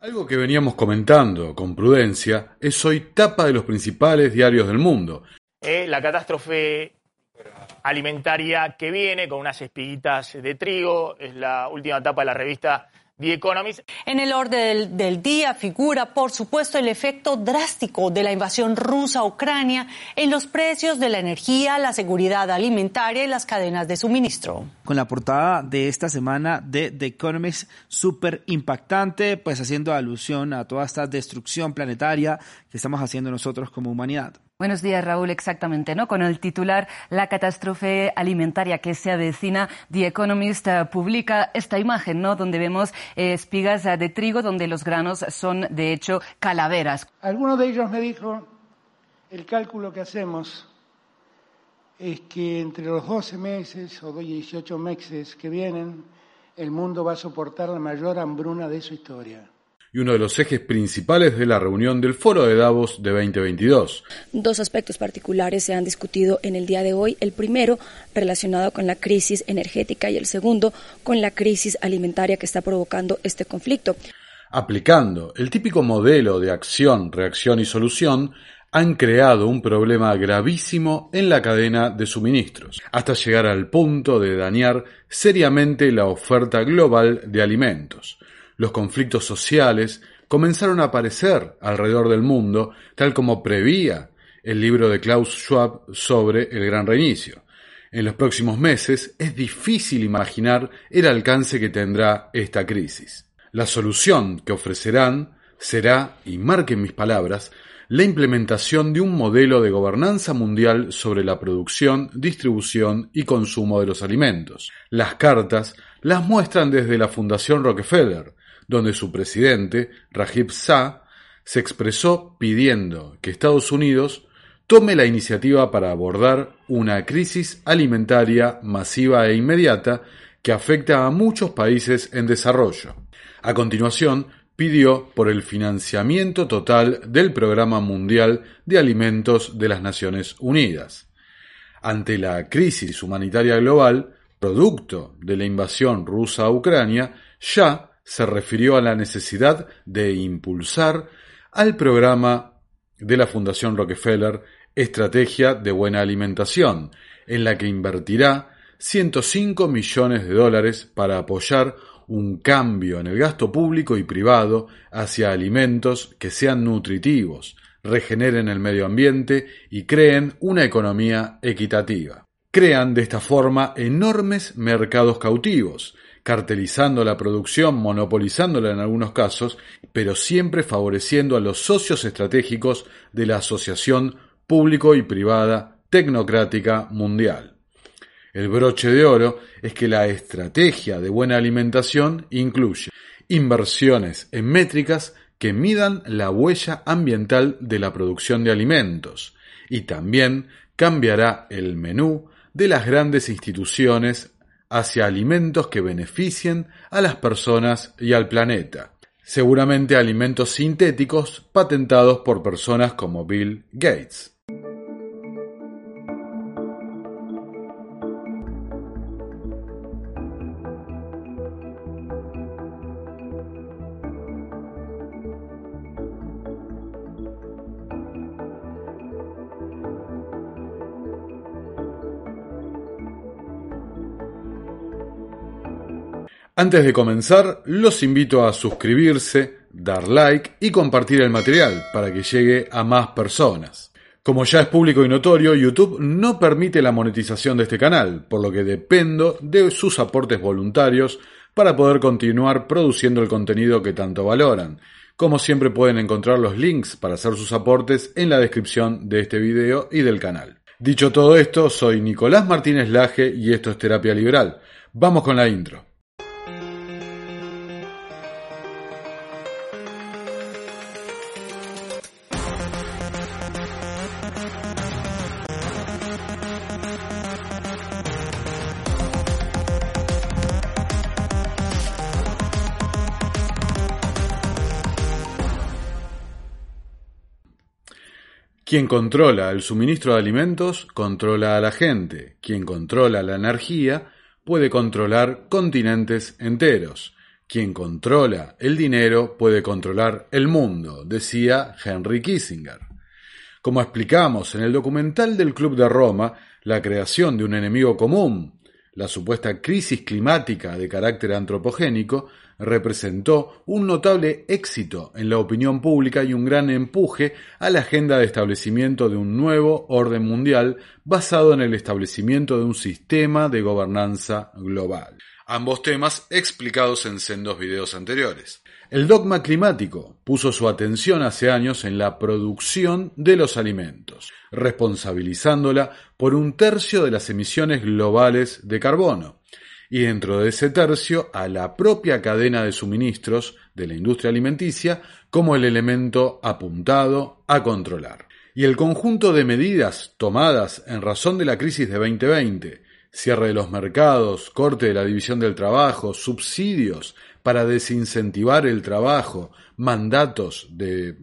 Algo que veníamos comentando con prudencia es hoy tapa de los principales diarios del mundo. Eh, la catástrofe alimentaria que viene con unas espiguitas de trigo, es la última etapa de la revista The Economist. En el orden del, día figura, por supuesto, el efecto drástico de la invasión rusa a Ucrania en los precios de la energía, la seguridad alimentaria y las cadenas de suministro. Con la portada de esta semana de The Economist súper impactante, pues haciendo alusión a toda esta destrucción planetaria que estamos haciendo nosotros como humanidad. Buenos días, Raúl. Exactamente, ¿no? Con el titular La catástrofe alimentaria que se avecina, The Economist eh, publica esta imagen, ¿no? Donde vemos eh, espigas de trigo, donde los granos son, de hecho, calaveras. Alguno de ellos me dijo, el cálculo que hacemos es que entre los 12 meses o 18 meses que vienen, el mundo va a soportar la mayor hambruna de su historia y uno de los ejes principales de la reunión del Foro de Davos de 2022. Dos aspectos particulares se han discutido en el día de hoy. El primero relacionado con la crisis energética y el segundo con la crisis alimentaria que está provocando este conflicto. Aplicando el típico modelo de acción, reacción y solución, han creado un problema gravísimo en la cadena de suministros, hasta llegar al punto de dañar seriamente la oferta global de alimentos los conflictos sociales comenzaron a aparecer alrededor del mundo, tal como prevía el libro de Klaus Schwab sobre el gran reinicio. En los próximos meses es difícil imaginar el alcance que tendrá esta crisis. La solución que ofrecerán será, y marquen mis palabras, la implementación de un modelo de gobernanza mundial sobre la producción, distribución y consumo de los alimentos. Las cartas las muestran desde la Fundación Rockefeller, donde su presidente, Rajiv Shah, se expresó pidiendo que Estados Unidos tome la iniciativa para abordar una crisis alimentaria masiva e inmediata que afecta a muchos países en desarrollo. A continuación, pidió por el financiamiento total del Programa Mundial de Alimentos de las Naciones Unidas. Ante la crisis humanitaria global, producto de la invasión rusa a Ucrania, ya se refirió a la necesidad de impulsar al programa de la Fundación Rockefeller Estrategia de Buena Alimentación, en la que invertirá 105 millones de dólares para apoyar un cambio en el gasto público y privado hacia alimentos que sean nutritivos, regeneren el medio ambiente y creen una economía equitativa. Crean de esta forma enormes mercados cautivos, cartelizando la producción, monopolizándola en algunos casos, pero siempre favoreciendo a los socios estratégicos de la Asociación Público y Privada Tecnocrática Mundial. El broche de oro es que la estrategia de buena alimentación incluye inversiones en métricas que midan la huella ambiental de la producción de alimentos y también cambiará el menú de las grandes instituciones hacia alimentos que beneficien a las personas y al planeta. Seguramente alimentos sintéticos patentados por personas como Bill Gates. Antes de comenzar, los invito a suscribirse, dar like y compartir el material para que llegue a más personas. Como ya es público y notorio, YouTube no permite la monetización de este canal, por lo que dependo de sus aportes voluntarios para poder continuar produciendo el contenido que tanto valoran. Como siempre pueden encontrar los links para hacer sus aportes en la descripción de este video y del canal. Dicho todo esto, soy Nicolás Martínez Laje y esto es Terapia Liberal. Vamos con la intro. Quien controla el suministro de alimentos controla a la gente. Quien controla la energía puede controlar continentes enteros. Quien controla el dinero puede controlar el mundo, decía Henry Kissinger. Como explicamos en el documental del Club de Roma, la creación de un enemigo común, la supuesta crisis climática de carácter antropogénico, representó un notable éxito en la opinión pública y un gran empuje a la agenda de establecimiento de un nuevo orden mundial basado en el establecimiento de un sistema de gobernanza global. Ambos temas explicados en sendos videos anteriores. El dogma climático puso su atención hace años en la producción de los alimentos, responsabilizándola por un tercio de las emisiones globales de carbono y dentro de ese tercio a la propia cadena de suministros de la industria alimenticia como el elemento apuntado a controlar. Y el conjunto de medidas tomadas en razón de la crisis de 2020, cierre de los mercados, corte de la división del trabajo, subsidios para desincentivar el trabajo, mandatos de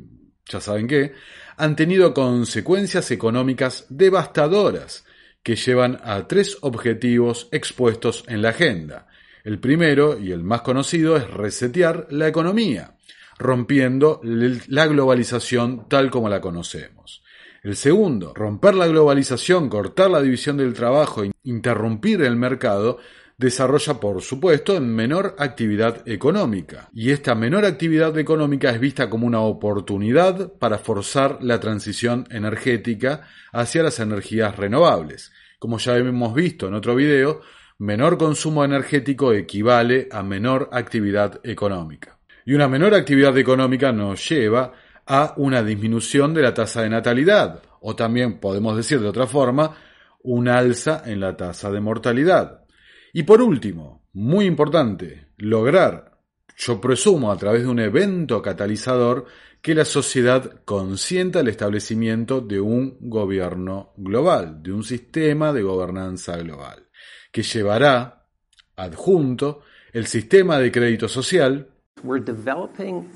ya saben qué, han tenido consecuencias económicas devastadoras que llevan a tres objetivos expuestos en la agenda. El primero y el más conocido es resetear la economía, rompiendo la globalización tal como la conocemos. El segundo, romper la globalización, cortar la división del trabajo e interrumpir el mercado, desarrolla, por supuesto, en menor actividad económica. Y esta menor actividad económica es vista como una oportunidad para forzar la transición energética hacia las energías renovables. Como ya hemos visto en otro video, menor consumo energético equivale a menor actividad económica. Y una menor actividad económica nos lleva a una disminución de la tasa de natalidad, o también podemos decir de otra forma, un alza en la tasa de mortalidad. Y por último, muy importante, lograr, yo presumo a través de un evento catalizador, que la sociedad consienta el establecimiento de un gobierno global, de un sistema de gobernanza global, que llevará adjunto el sistema de crédito social. We're developing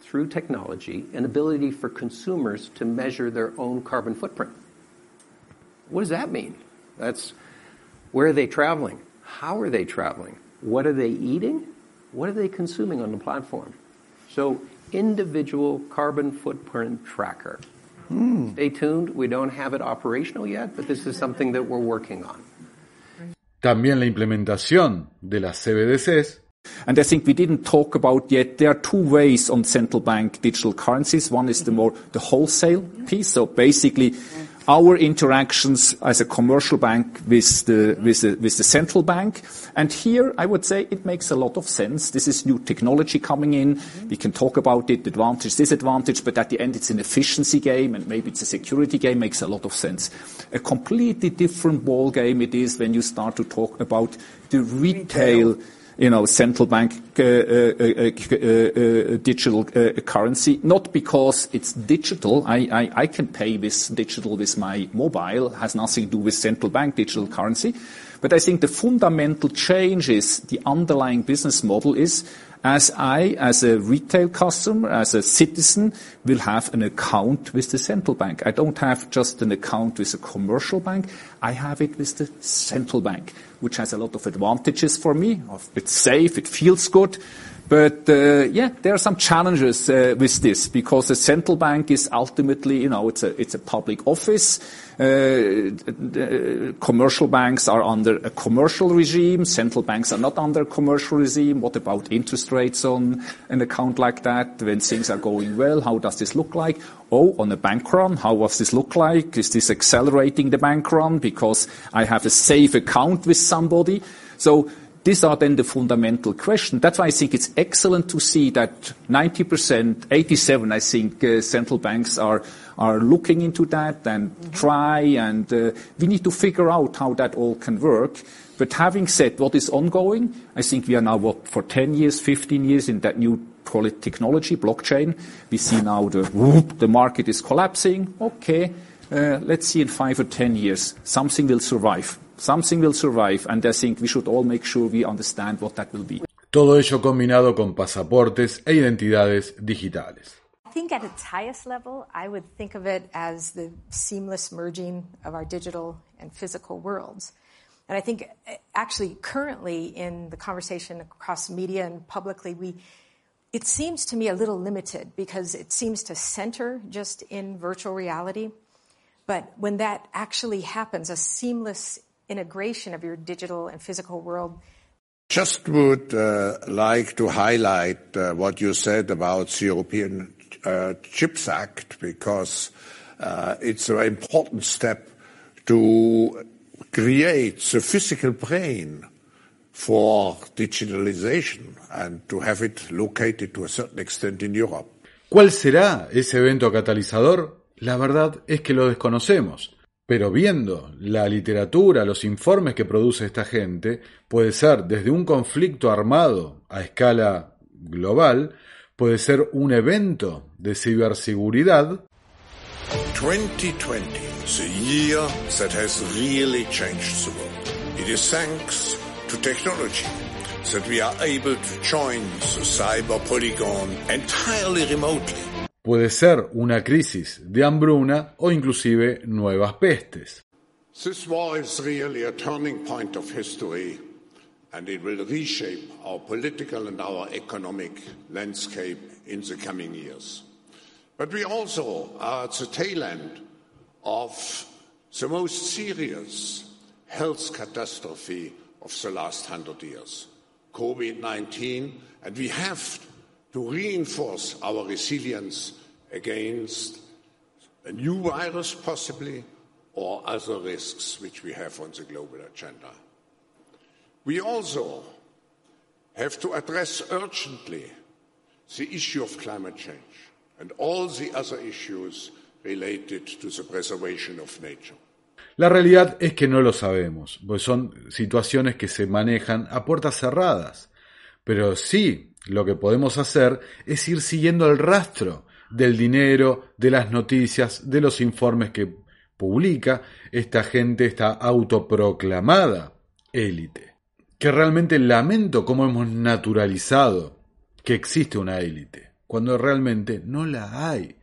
through technology an ability for consumers to measure their own carbon footprint. What does that mean? That's where are they traveling? How are they traveling? What are they eating? What are they consuming on the platform? So individual carbon footprint tracker. Mm. Stay tuned. We don't have it operational yet, but this is something that we're working on. También la implementación de las CBDCs And I think we didn't talk about yet, there are two ways on central bank digital currencies. One is the more, the wholesale piece. So basically, our interactions as a commercial bank with the, central bank. And here, I would say it makes a lot of sense. This is new technology coming in. We can talk about it, advantage, disadvantage, but at the end it's an efficiency game and maybe it's a security game, makes a lot of sense. A completely different ball game it is when you start to talk about the retail you know, central bank uh, uh, uh, digital currency, not because it's digital. I, can pay this digital with my mobile, has nothing to do with central bank digital currency. But I think the fundamental change is the underlying business model is as I, as a retail customer, as a citizen, will have an account with the central bank. I don't have just an account with a commercial bank. I have it with the central bank, which has a lot of advantages for me. It's safe, it feels good. But uh, yeah, there are some challenges uh, with this because the central bank is ultimately, you know, it's a it's a public office. Uh, commercial banks are under a commercial regime. Central banks are not under a commercial regime. What about interest rates on an account like that when things are going well? How does this look like? Oh, on a bank run, how does this look like? Is this accelerating the bank run because I have a safe account with somebody? These are then the fundamental questions. That's why I think it's excellent to see that 90%, 87, I think, uh, central banks are are looking into that and mm-hmm. try, and uh, we need to figure out how that all can work. But having said what is ongoing, I think we are now, what, for 10 years, 15 years in that new call it technology, blockchain. We see now the, whoop, the market is collapsing. Okay, uh, let's see in five or 10 years, something will survive. Something will survive, and I think we should all make sure we understand what that will be. Todo ello combinado con pasaportes e identidades digitales. I think at its highest level, I would think of it as the seamless merging of our digital and physical worlds. And I think uh, actually currently in the conversation across media and publicly, we, it seems to me a little limited because it seems to center just in virtual reality. But when that actually happens, a seamless integration of your digital and physical world. Just would uh, like to highlight uh, what you said about the European uh, Chips Act because uh, it's an important step to create the physical brain for digitalization and to have it located to a certain extent in Europe. ¿Cuál será ese evento catalizador? La verdad es que lo desconocemos. Pero viendo la literatura, los informes que produce esta gente, puede ser desde un conflicto armado a escala global, puede ser un evento de ciberseguridad. 2020, the year that has really changed the world. It is thanks to technology that we are able to join the cyber polygon entirely remotely. Puede ser una crisis de hambruna o inclusive nuevas pestes. This war is really a turning point of history and it will reshape our political and our economic landscape in the coming years. But we also are at the tail end of the most serious health catastrophe of the last hundred years, COVID-19, and we have to reinforce our resilience against a new virus possibly or other risks which we have on the global agenda. We also have to address urgently the issue of climate change and all the other issues related to the preservation of nature. La realidad es que no lo sabemos, pues son situaciones que se manejan a puertas cerradas. Pero sí, lo que podemos hacer es ir siguiendo el rastro del dinero, de las noticias, de los informes que publica esta gente, esta autoproclamada élite. Que realmente lamento cómo hemos naturalizado que existe una élite, cuando realmente no la hay.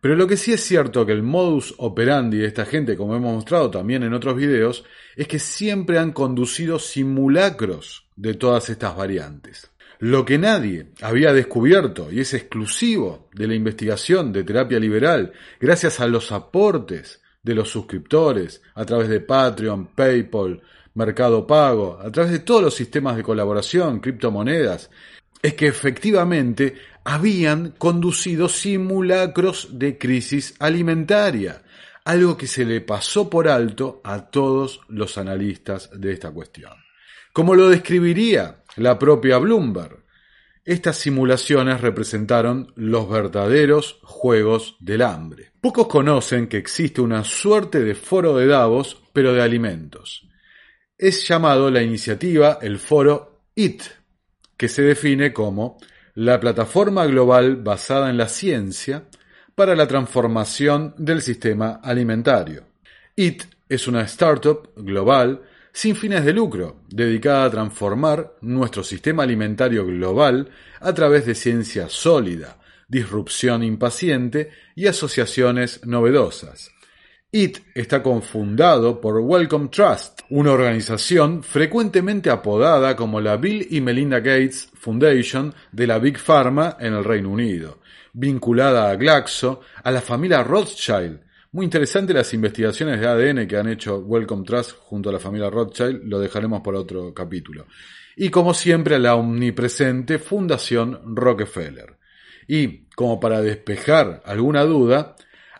Pero lo que sí es cierto que el modus operandi de esta gente, como hemos mostrado también en otros videos, es que siempre han conducido simulacros de todas estas variantes. Lo que nadie había descubierto y es exclusivo de la investigación de terapia liberal, gracias a los aportes de los suscriptores a través de Patreon, PayPal, Mercado Pago, a través de todos los sistemas de colaboración, criptomonedas, es que efectivamente habían conducido simulacros de crisis alimentaria, algo que se le pasó por alto a todos los analistas de esta cuestión. Como lo describiría la propia Bloomberg, estas simulaciones representaron los verdaderos juegos del hambre. Pocos conocen que existe una suerte de foro de Davos, pero de alimentos. Es llamado la iniciativa el foro IT, que se define como la plataforma global basada en la ciencia para la transformación del sistema alimentario. IT es una startup global sin fines de lucro, dedicada a transformar nuestro sistema alimentario global a través de ciencia sólida, disrupción impaciente y asociaciones novedosas. IT está confundado por Wellcome Trust, una organización frecuentemente apodada como la Bill y Melinda Gates Foundation de la Big Pharma en el Reino Unido, vinculada a Glaxo, a la familia Rothschild. Muy interesante las investigaciones de ADN que han hecho Wellcome Trust junto a la familia Rothschild, lo dejaremos por otro capítulo. Y como siempre a la omnipresente Fundación Rockefeller. Y, como para despejar alguna duda,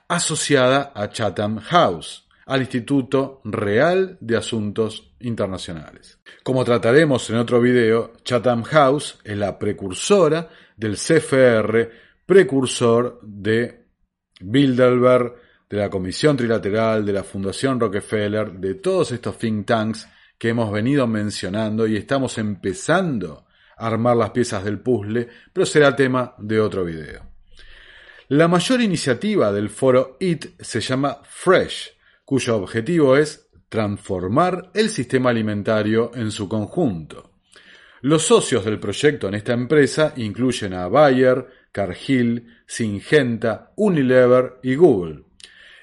asociada a Chatham House, al Instituto Real de Asuntos Internacionales. Como trataremos en otro video, Chatham House es la precursora del CFR, precursor de Bilderberg, de la Comisión Trilateral, de la Fundación Rockefeller, de todos estos think tanks que hemos venido mencionando y estamos empezando a armar las piezas del puzzle, pero será tema de otro video. La mayor iniciativa del foro IT se llama Fresh, cuyo objetivo es transformar el sistema alimentario en su conjunto. Los socios del proyecto en esta empresa incluyen a Bayer, Cargill, Syngenta, Unilever y Google.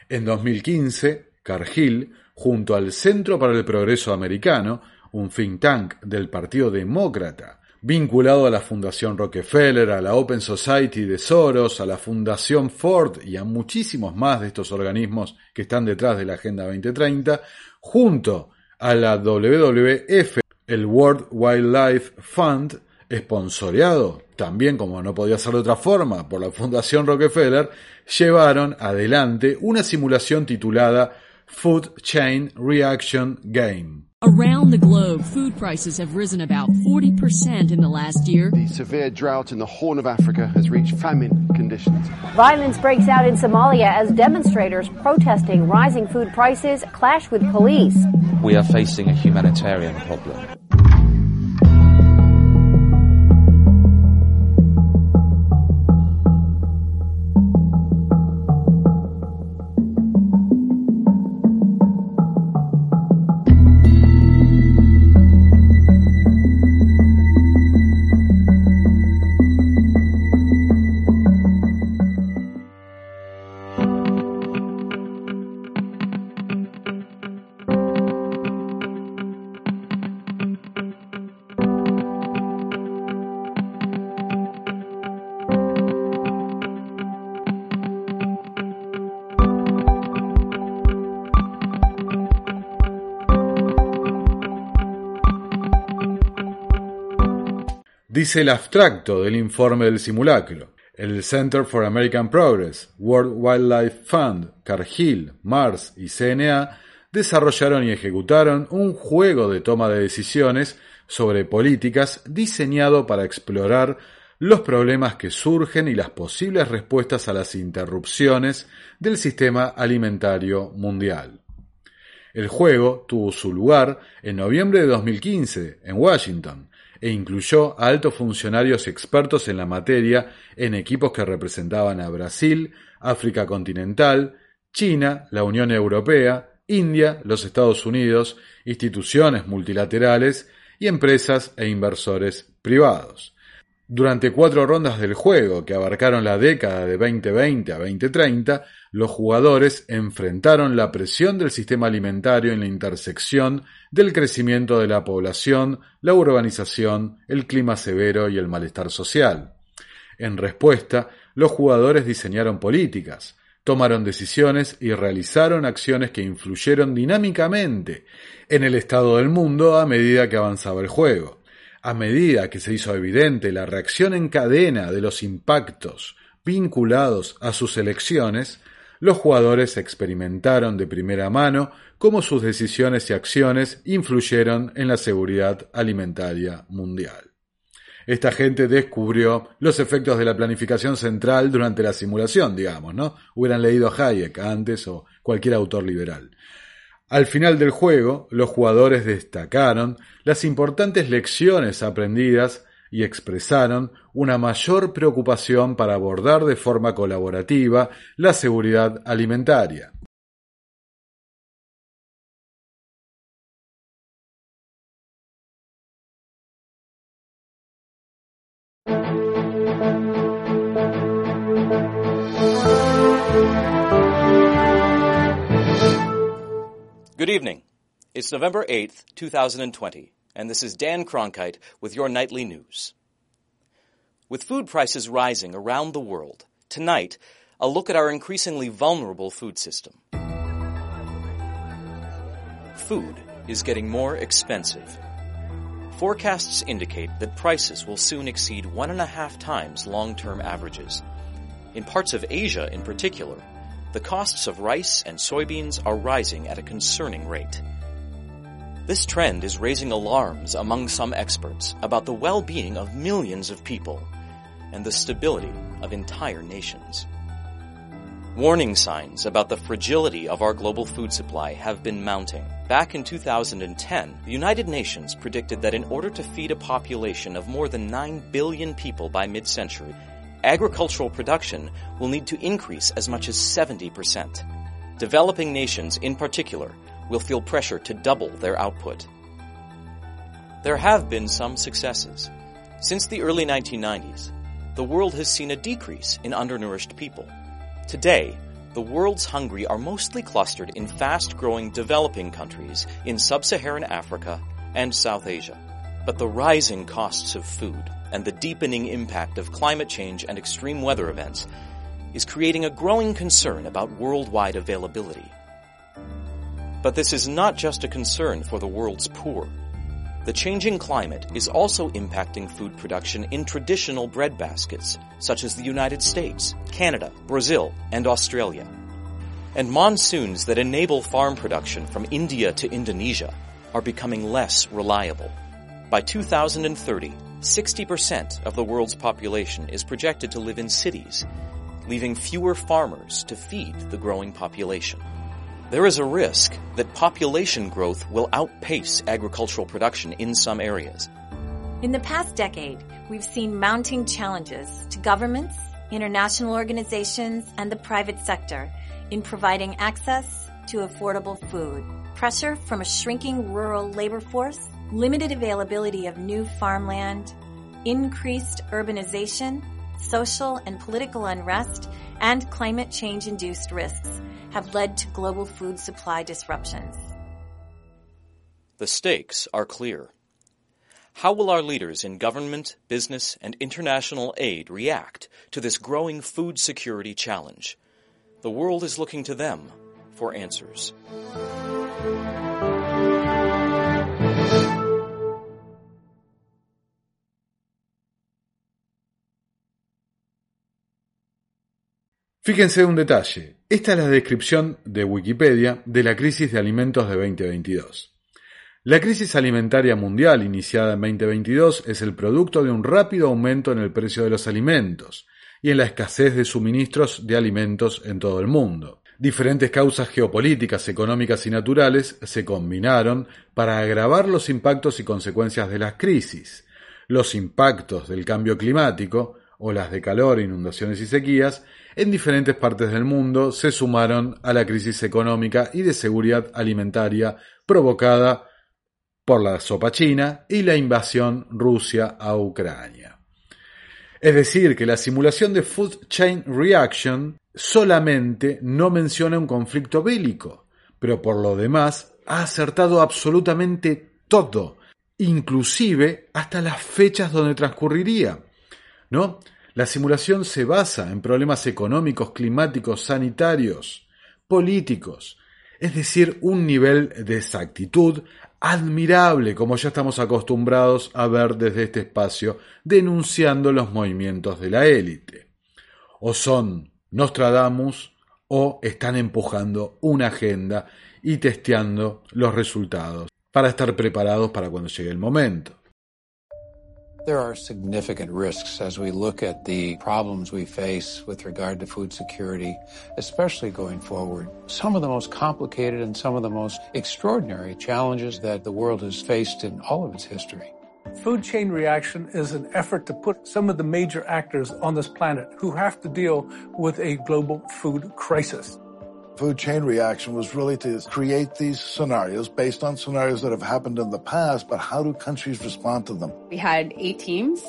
En 2015, Cargill junto al Centro para el Progreso Americano, un think tank del Partido Demócrata, vinculado a la Fundación Rockefeller, a la Open Society de Soros, a la Fundación Ford y a muchísimos más de estos organismos que están detrás de la Agenda 2030, junto a la WWF, el World Wildlife Fund, esponsoreado también como no podía ser de otra forma por la Fundación Rockefeller, llevaron adelante una simulación titulada Food Chain Reaction Game. Around the globe, food prices have risen about 40% in the last year. The severe drought in the Horn of Africa has reached famine conditions. Violence breaks out in Somalia as demonstrators protesting rising food prices clash with police. We are facing a humanitarian problem. Dice el abstracto del informe del simulacro. El Center for American Progress, World Wildlife Fund, Cargill, Mars y CNA desarrollaron y ejecutaron un juego de toma de decisiones sobre políticas diseñado para explorar los problemas que surgen y las posibles respuestas a las interrupciones del sistema alimentario mundial. El juego tuvo su lugar en noviembre de 2015 en Washington e incluyó a altos funcionarios expertos en la materia en equipos que representaban a Brasil, África continental, China, la Unión Europea, India, los Estados Unidos, instituciones multilaterales y empresas e inversores privados. Durante cuatro rondas del juego, que abarcaron la década de 2020 a 2030, los jugadores enfrentaron la presión del sistema alimentario en la intersección del crecimiento de la población, la urbanización, el clima severo y el malestar social. En respuesta, los jugadores diseñaron políticas, tomaron decisiones y realizaron acciones que influyeron dinámicamente en el estado del mundo a medida que avanzaba el juego. A medida que se hizo evidente la reacción en cadena de los impactos vinculados a sus elecciones, los jugadores experimentaron de primera mano cómo sus decisiones y acciones influyeron en la seguridad alimentaria mundial. Esta gente descubrió los efectos de la planificación central durante la simulación, digamos, ¿no? Hubieran leído a Hayek antes o cualquier autor liberal. Al final del juego, los jugadores destacaron las importantes lecciones aprendidas y expresaron una mayor preocupación para abordar de forma colaborativa la seguridad alimentaria. It's November 8th, 2020, and this is Dan Cronkite with your nightly news. With food prices rising around the world, tonight, a look at our increasingly vulnerable food system. Food is getting more expensive. Forecasts indicate that prices will soon exceed one and a half times long-term averages. In parts of Asia in particular, the costs of rice and soybeans are rising at a concerning rate. This trend is raising alarms among some experts about the well-being of millions of people and the stability of entire nations. Warning signs about the fragility of our global food supply have been mounting. Back in 2010, the United Nations predicted that in order to feed a population of more than 9 billion people by mid-century, agricultural production will need to increase as much as 70%. Developing nations, in particular, will feel pressure to double their output. There have been some successes. Since the early 1990s, the world has seen a decrease in undernourished people. Today, the world's hungry are mostly clustered in fast-growing developing countries in sub-Saharan Africa and South Asia. But the rising costs of food and the deepening impact of climate change and extreme weather events is creating a growing concern about worldwide availability. But this is not just a concern for the world's poor. The changing climate is also impacting food production in traditional breadbaskets, such as the United States, Canada, Brazil, and Australia. And monsoons that enable farm production from India to Indonesia are becoming less reliable. By 2030, 60% of the world's population is projected to live in cities, leaving fewer farmers to feed the growing population. There is a risk that population growth will outpace agricultural production in some areas. In the past decade, we've seen mounting challenges to governments, international organizations, and the private sector in providing access to affordable food. Pressure from a shrinking rural labor force, limited availability of new farmland, increased urbanization, social and political unrest, and climate change induced risks have led to global food supply disruptions. The stakes are clear. How will our leaders in government, business, and international aid react to this growing food security challenge? The world is looking to them for answers. Fíjense un detalle. Esta es la descripción de Wikipedia de la crisis de alimentos de 2022. La crisis alimentaria mundial iniciada en 2022 es el producto de un rápido aumento en el precio de los alimentos y en la escasez de suministros de alimentos en todo el mundo. Diferentes causas geopolíticas, económicas y naturales se combinaron para agravar los impactos y consecuencias de las crisis. Los impactos del cambio climático, olas de calor, inundaciones y sequías, en diferentes partes del mundo se sumaron a la crisis económica y de seguridad alimentaria provocada por la sopa china y la invasión Rusia a Ucrania. Es decir, que la simulación de Food Chain Reaction solamente no menciona un conflicto bélico, pero por lo demás ha acertado absolutamente todo, inclusive hasta las fechas donde transcurriría. ¿No? La simulación se basa en problemas económicos, climáticos, sanitarios, políticos, es decir, un nivel de exactitud admirable como ya estamos acostumbrados a ver desde este espacio denunciando los movimientos de la élite. O son Nostradamus o están empujando una agenda y testeando los resultados para estar preparados para cuando llegue el momento. There are significant risks as we look at the problems we face with regard to food security, especially going forward. Some of the most complicated and some of the most extraordinary challenges that the world has faced in all of its history. Food chain reaction is an effort to put some of the major actors on this planet who have to deal with a global food crisis. Food chain reaction was really to create these scenarios based on scenarios that have happened in the past, but how do countries respond to them? We had eight teams.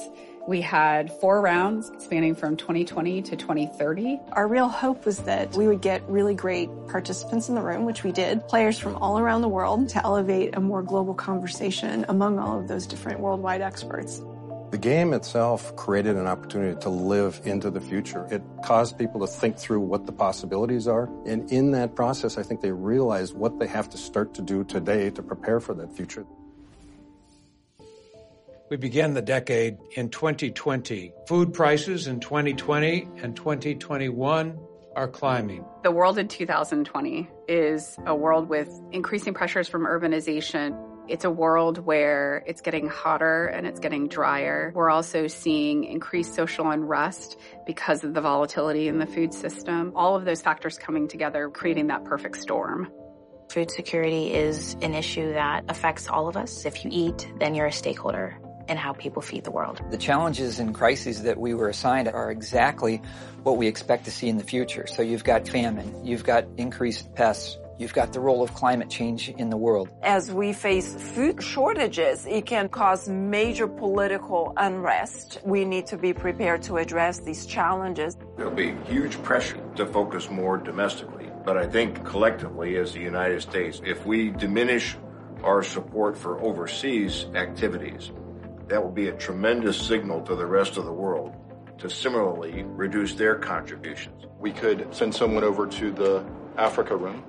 We had four rounds spanning from 2020 to 2030. Our real hope was that we would get really great participants in the room, which we did, players from all around the world to elevate a more global conversation among all of those different worldwide experts. The game itself created an opportunity to live into the future. It caused people to think through what the possibilities are. And in that process, I think they realized what they have to start to do today to prepare for that future. We began the decade in 2020. Food prices in 2020 and 2021 are climbing. The world in 2020 is a world with increasing pressures from urbanization. It's a world where it's getting hotter and it's getting drier. We're also seeing increased social unrest because of the volatility in the food system. All of those factors coming together, creating that perfect storm. Food security is an issue that affects all of us. If you eat, then you're a stakeholder in how people feed the world. The challenges and crises that we were assigned are exactly what we expect to see in the future. So you've got famine, you've got increased pests, You've got the role of climate change in the world. As we face food shortages, it can cause major political unrest. We need to be prepared to address these challenges. There'll be huge pressure to focus more domestically. But I think collectively as the United States, if we diminish our support for overseas activities, that will be a tremendous signal to the rest of the world to similarly reduce their contributions. We could send someone over to the Africa room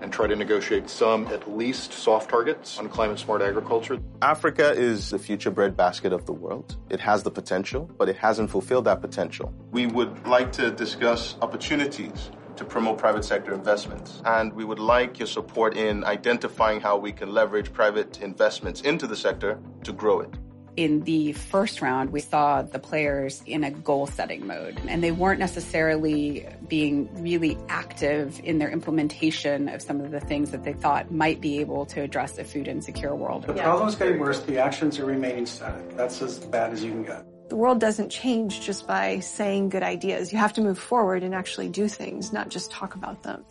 and try to negotiate some at least soft targets on climate smart agriculture. Africa is the future breadbasket of the world. It has the potential, but it hasn't fulfilled that potential. We would like to discuss opportunities to promote private sector investments. And we would like your support in identifying how we can leverage private investments into the sector to grow it. In the first round, we saw the players in a goal setting mode, and they weren't necessarily being really active in their implementation of some of the things that they thought might be able to address a food insecure world. The problem's getting worse, the actions are remaining static. That's as bad as you can get. The world doesn't change just by saying good ideas. You have to move forward and actually do things, not just talk about them.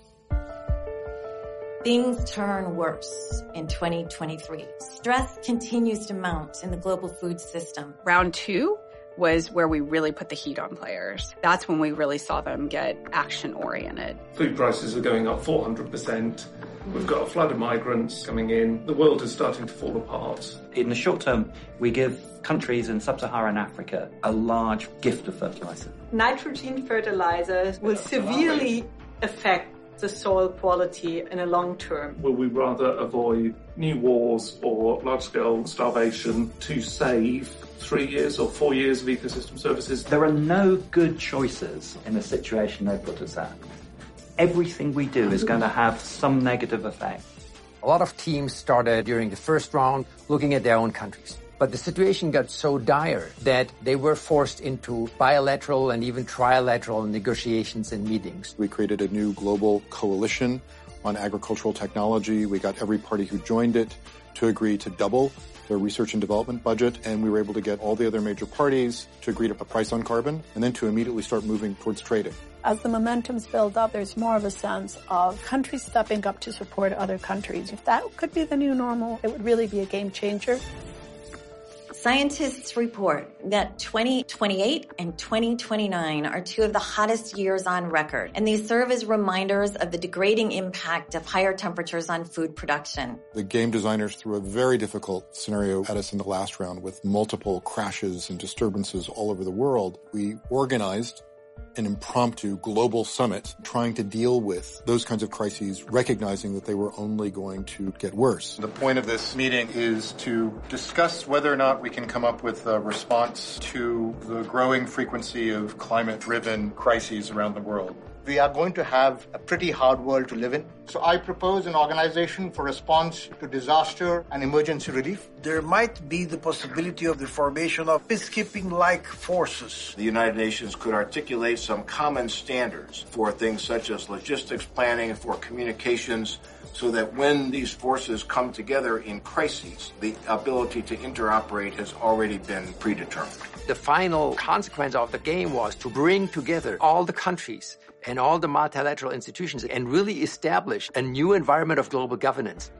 Things turn worse in 2023. Stress continues to mount in the global food system. Round two was where we really put the heat on players. That's when we really saw them get action oriented. Food prices are going up 400%. We've got a flood of migrants coming in. The world is starting to fall apart. In the short term, we give countries in sub-Saharan Africa a large gift of fertilizer. Nitrogen fertilizers will severely affect the soil quality in a long term. Will we rather avoid new wars or large scale starvation to save three years or four years of ecosystem services? There are no good choices in the situation they put us at. Everything we do is going to have some negative effect. A lot of teams started during the first round looking at their own countries. But the situation got so dire that they were forced into bilateral and even trilateral negotiations and meetings. We created a new global coalition on agricultural technology. We got every party who joined it to agree to double their research and development budget, and we were able to get all the other major parties to agree to a price on carbon and then to immediately start moving towards trading. As the momentums build up, there's more of a sense of countries stepping up to support other countries. If that could be the new normal, it would really be a game changer. Scientists report that 2028 and 2029 are two of the hottest years on record, and they serve as reminders of the degrading impact of higher temperatures on food production. The game designers threw a very difficult scenario at us in the last round with multiple crashes and disturbances all over the world. We organized an impromptu global summit trying to deal with those kinds of crises, recognizing that they were only going to get worse. The point of this meeting is to discuss whether or not we can come up with a response to the growing frequency of climate-driven crises around the world. We are going to have a pretty hard world to live in. So I propose an organization for response to disaster and emergency relief. There might be the possibility of the formation of peacekeeping-like forces. The United Nations could articulate some common standards for things such as logistics planning, for communications, so that when these forces come together in crises, the ability to interoperate has already been predetermined. The final consequence of the game was to bring together all the countries and all the multilateral institutions and really establish a new environment of global governance.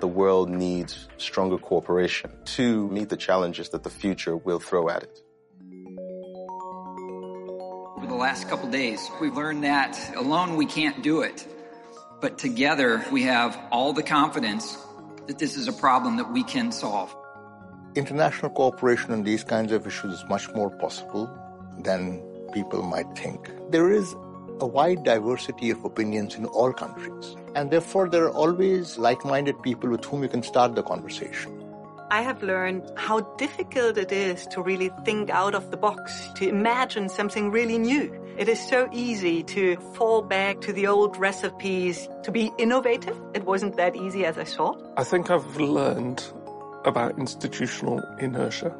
The world needs stronger cooperation to meet the challenges that the future will throw at it. Over the last couple days, we've learned that alone we can't do it. But together we have all the confidence that this is a problem that we can solve. International cooperation on these kinds of issues is much more possible than people might think. There is a wide diversity of opinions in all countries. And therefore, there are always like minded people with whom you can start the conversation. I have learned how difficult it is to really think out of the box, to imagine something really new. It is so easy to fall back to the old recipes, to be innovative. It wasn't that easy as I thought. I think I've learned about institutional inertia.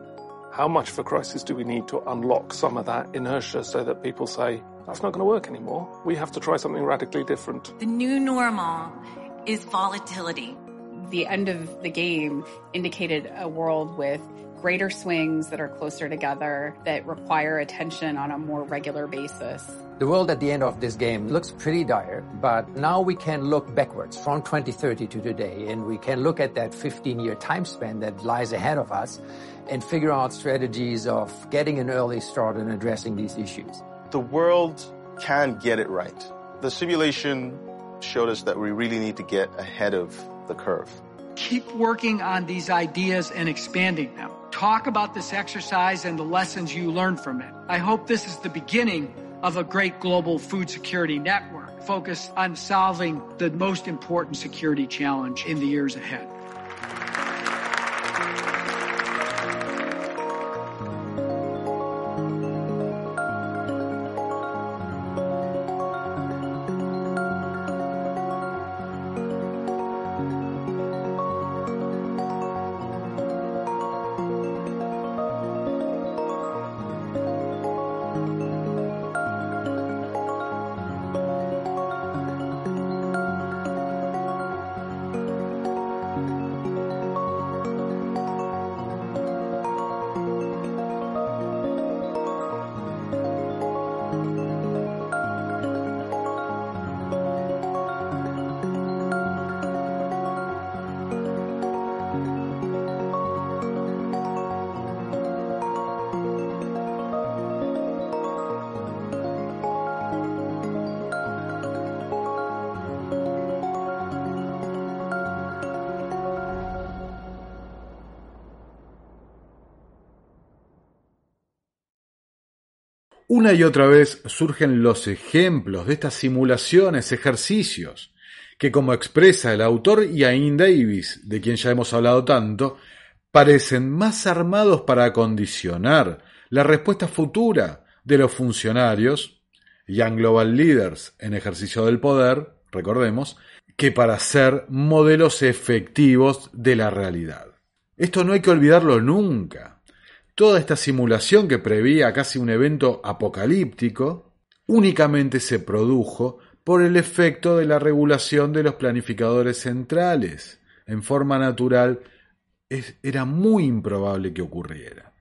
How much of a crisis do we need to unlock some of that inertia so that people say, that's not going to work anymore. We have to try something radically different. The new normal is volatility. The end of the game indicated a world with greater swings that are closer together that require attention on a more regular basis. The world at the end of this game looks pretty dire, but now we can look backwards from 2030 to today, and we can look at that 15 year time span that lies ahead of us and figure out strategies of getting an early start and addressing these issues. The world can get it right. The simulation showed us that we really need to get ahead of the curve. Keep working on these ideas and expanding them. Talk about this exercise and the lessons you learned from it. I hope this is the beginning of a great global food security network focused on solving the most important security challenge in the years ahead. Una y otra vez surgen los ejemplos de estas simulaciones, ejercicios, que como expresa el autor Ian Davis, de quien ya hemos hablado tanto, parecen más armados para acondicionar la respuesta futura de los funcionarios, Young Global Leaders en ejercicio del poder, recordemos, que para ser modelos efectivos de la realidad. Esto no hay que olvidarlo nunca. Toda esta simulación que prevía casi un evento apocalíptico únicamente se produjo por el efecto de la regulación de los planificadores centrales. En forma natural era muy improbable que ocurriera.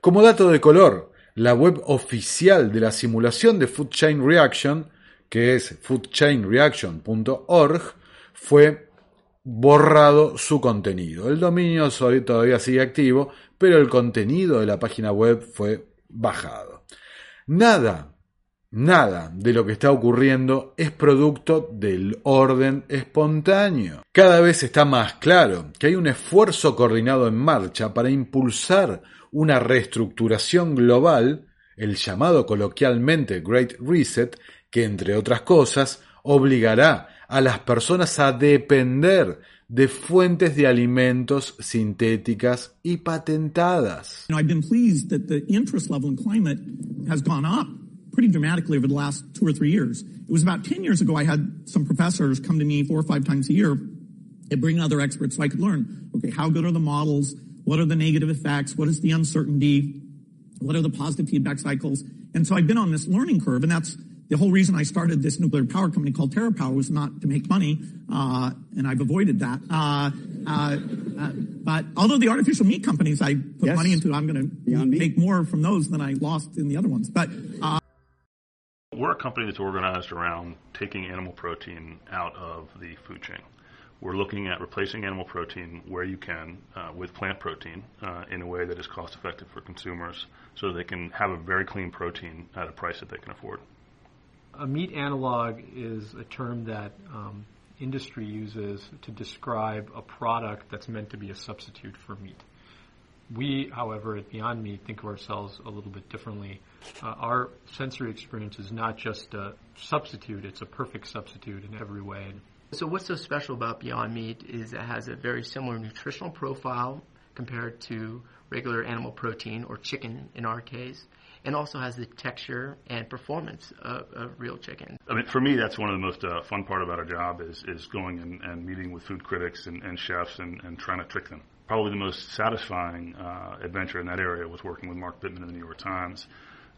Como dato de color, la web oficial de la simulación de Food Chain Reaction, que es foodchainreaction.org, fue borrado su contenido. El dominio todavía sigue activo, pero el contenido de la página web fue bajado. Nada, nada de lo que está ocurriendo es producto del orden espontáneo. Cada vez está más claro que hay un esfuerzo coordinado en marcha para impulsar una reestructuración global, el llamado coloquialmente Great Reset, que entre otras cosas obligará a las personas a depender de fuentes de alimentos sintéticas y patentadas. You know, I've been pleased that the interest level in climate has gone up pretty dramatically over the last two or three years. It was about 10 years ago I had some professors come to me four or five times a year and bring other experts so I could learn, okay, how good are the models? What are the negative effects? What is the uncertainty? What are the positive feedback cycles? And so I've been on this learning curve and that's the whole reason I started this nuclear power company called TerraPower was not to make money, uh, and I've avoided that. Uh, uh, uh but although the artificial meat companies I put yes. money into, I'm going to make more from those than I lost in the other ones. But uh, we're a company that's organized around taking animal protein out of the food chain. We're looking at replacing animal protein where you can uh, with plant protein uh, in a way that is cost effective for consumers so they can have a very clean protein at a price that they can afford a meat analog is a term that um, industry uses to describe a product that's meant to be a substitute for meat. We, however, at Beyond Meat, think of ourselves a little bit differently. Uh, our sensory experience is not just a substitute, it's a perfect substitute in every way. So, what's so special about Beyond Meat is it has a very similar nutritional profile compared to regular animal protein or chicken in our case and also has the texture and performance of, of real chicken. I mean, for me, that's one of the most uh, fun part about our job is, is going and, and meeting with food critics and, and chefs and, and trying to trick them. Probably the most satisfying uh, adventure in that area was working with Mark Bittman in the New York Times.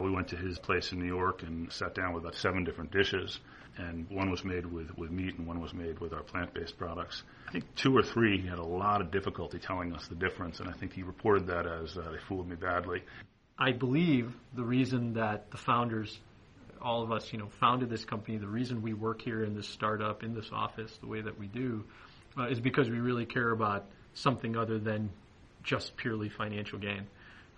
We went to his place in New York and sat down with about seven different dishes, and one was made with, with meat and one was made with our plant-based products. I think two or three had a lot of difficulty telling us the difference, and I think he reported that as uh, they fooled me badly. I believe the reason that the founders, all of us, you know, founded this company, the reason we work here in this startup, in this office, the way that we do, uh, is because we really care about something other than just purely financial gain.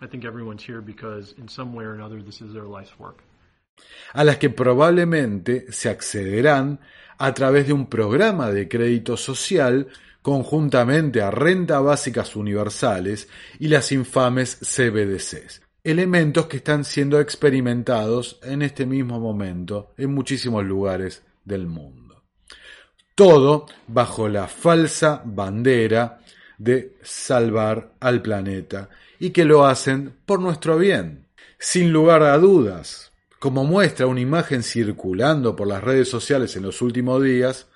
I think everyone's here because in some way or another this is their life's work. A las que probablemente se accederán a través de un programa de crédito social conjuntamente a renta básicas universales y las infames CBDCs, elementos que están siendo experimentados en este mismo momento en muchísimos lugares del mundo. Todo bajo la falsa bandera de salvar al planeta y que lo hacen por nuestro bien. Sin lugar a dudas, como muestra una imagen circulando por las redes sociales en los últimos días,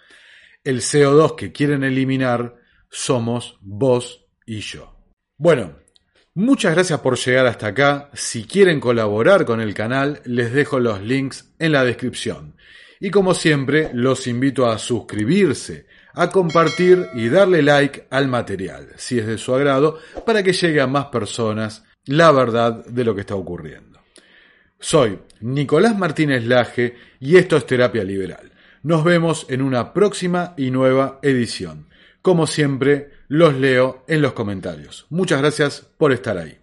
el CO2 que quieren eliminar somos vos y yo. Bueno, muchas gracias por llegar hasta acá. Si quieren colaborar con el canal, les dejo los links en la descripción. Y como siempre, los invito a suscribirse, a compartir y darle like al material, si es de su agrado, para que llegue a más personas la verdad de lo que está ocurriendo. Soy Nicolás Martínez Laje y esto es Terapia Liberal. Nos vemos en una próxima y nueva edición. Como siempre, los leo en los comentarios. Muchas gracias por estar ahí.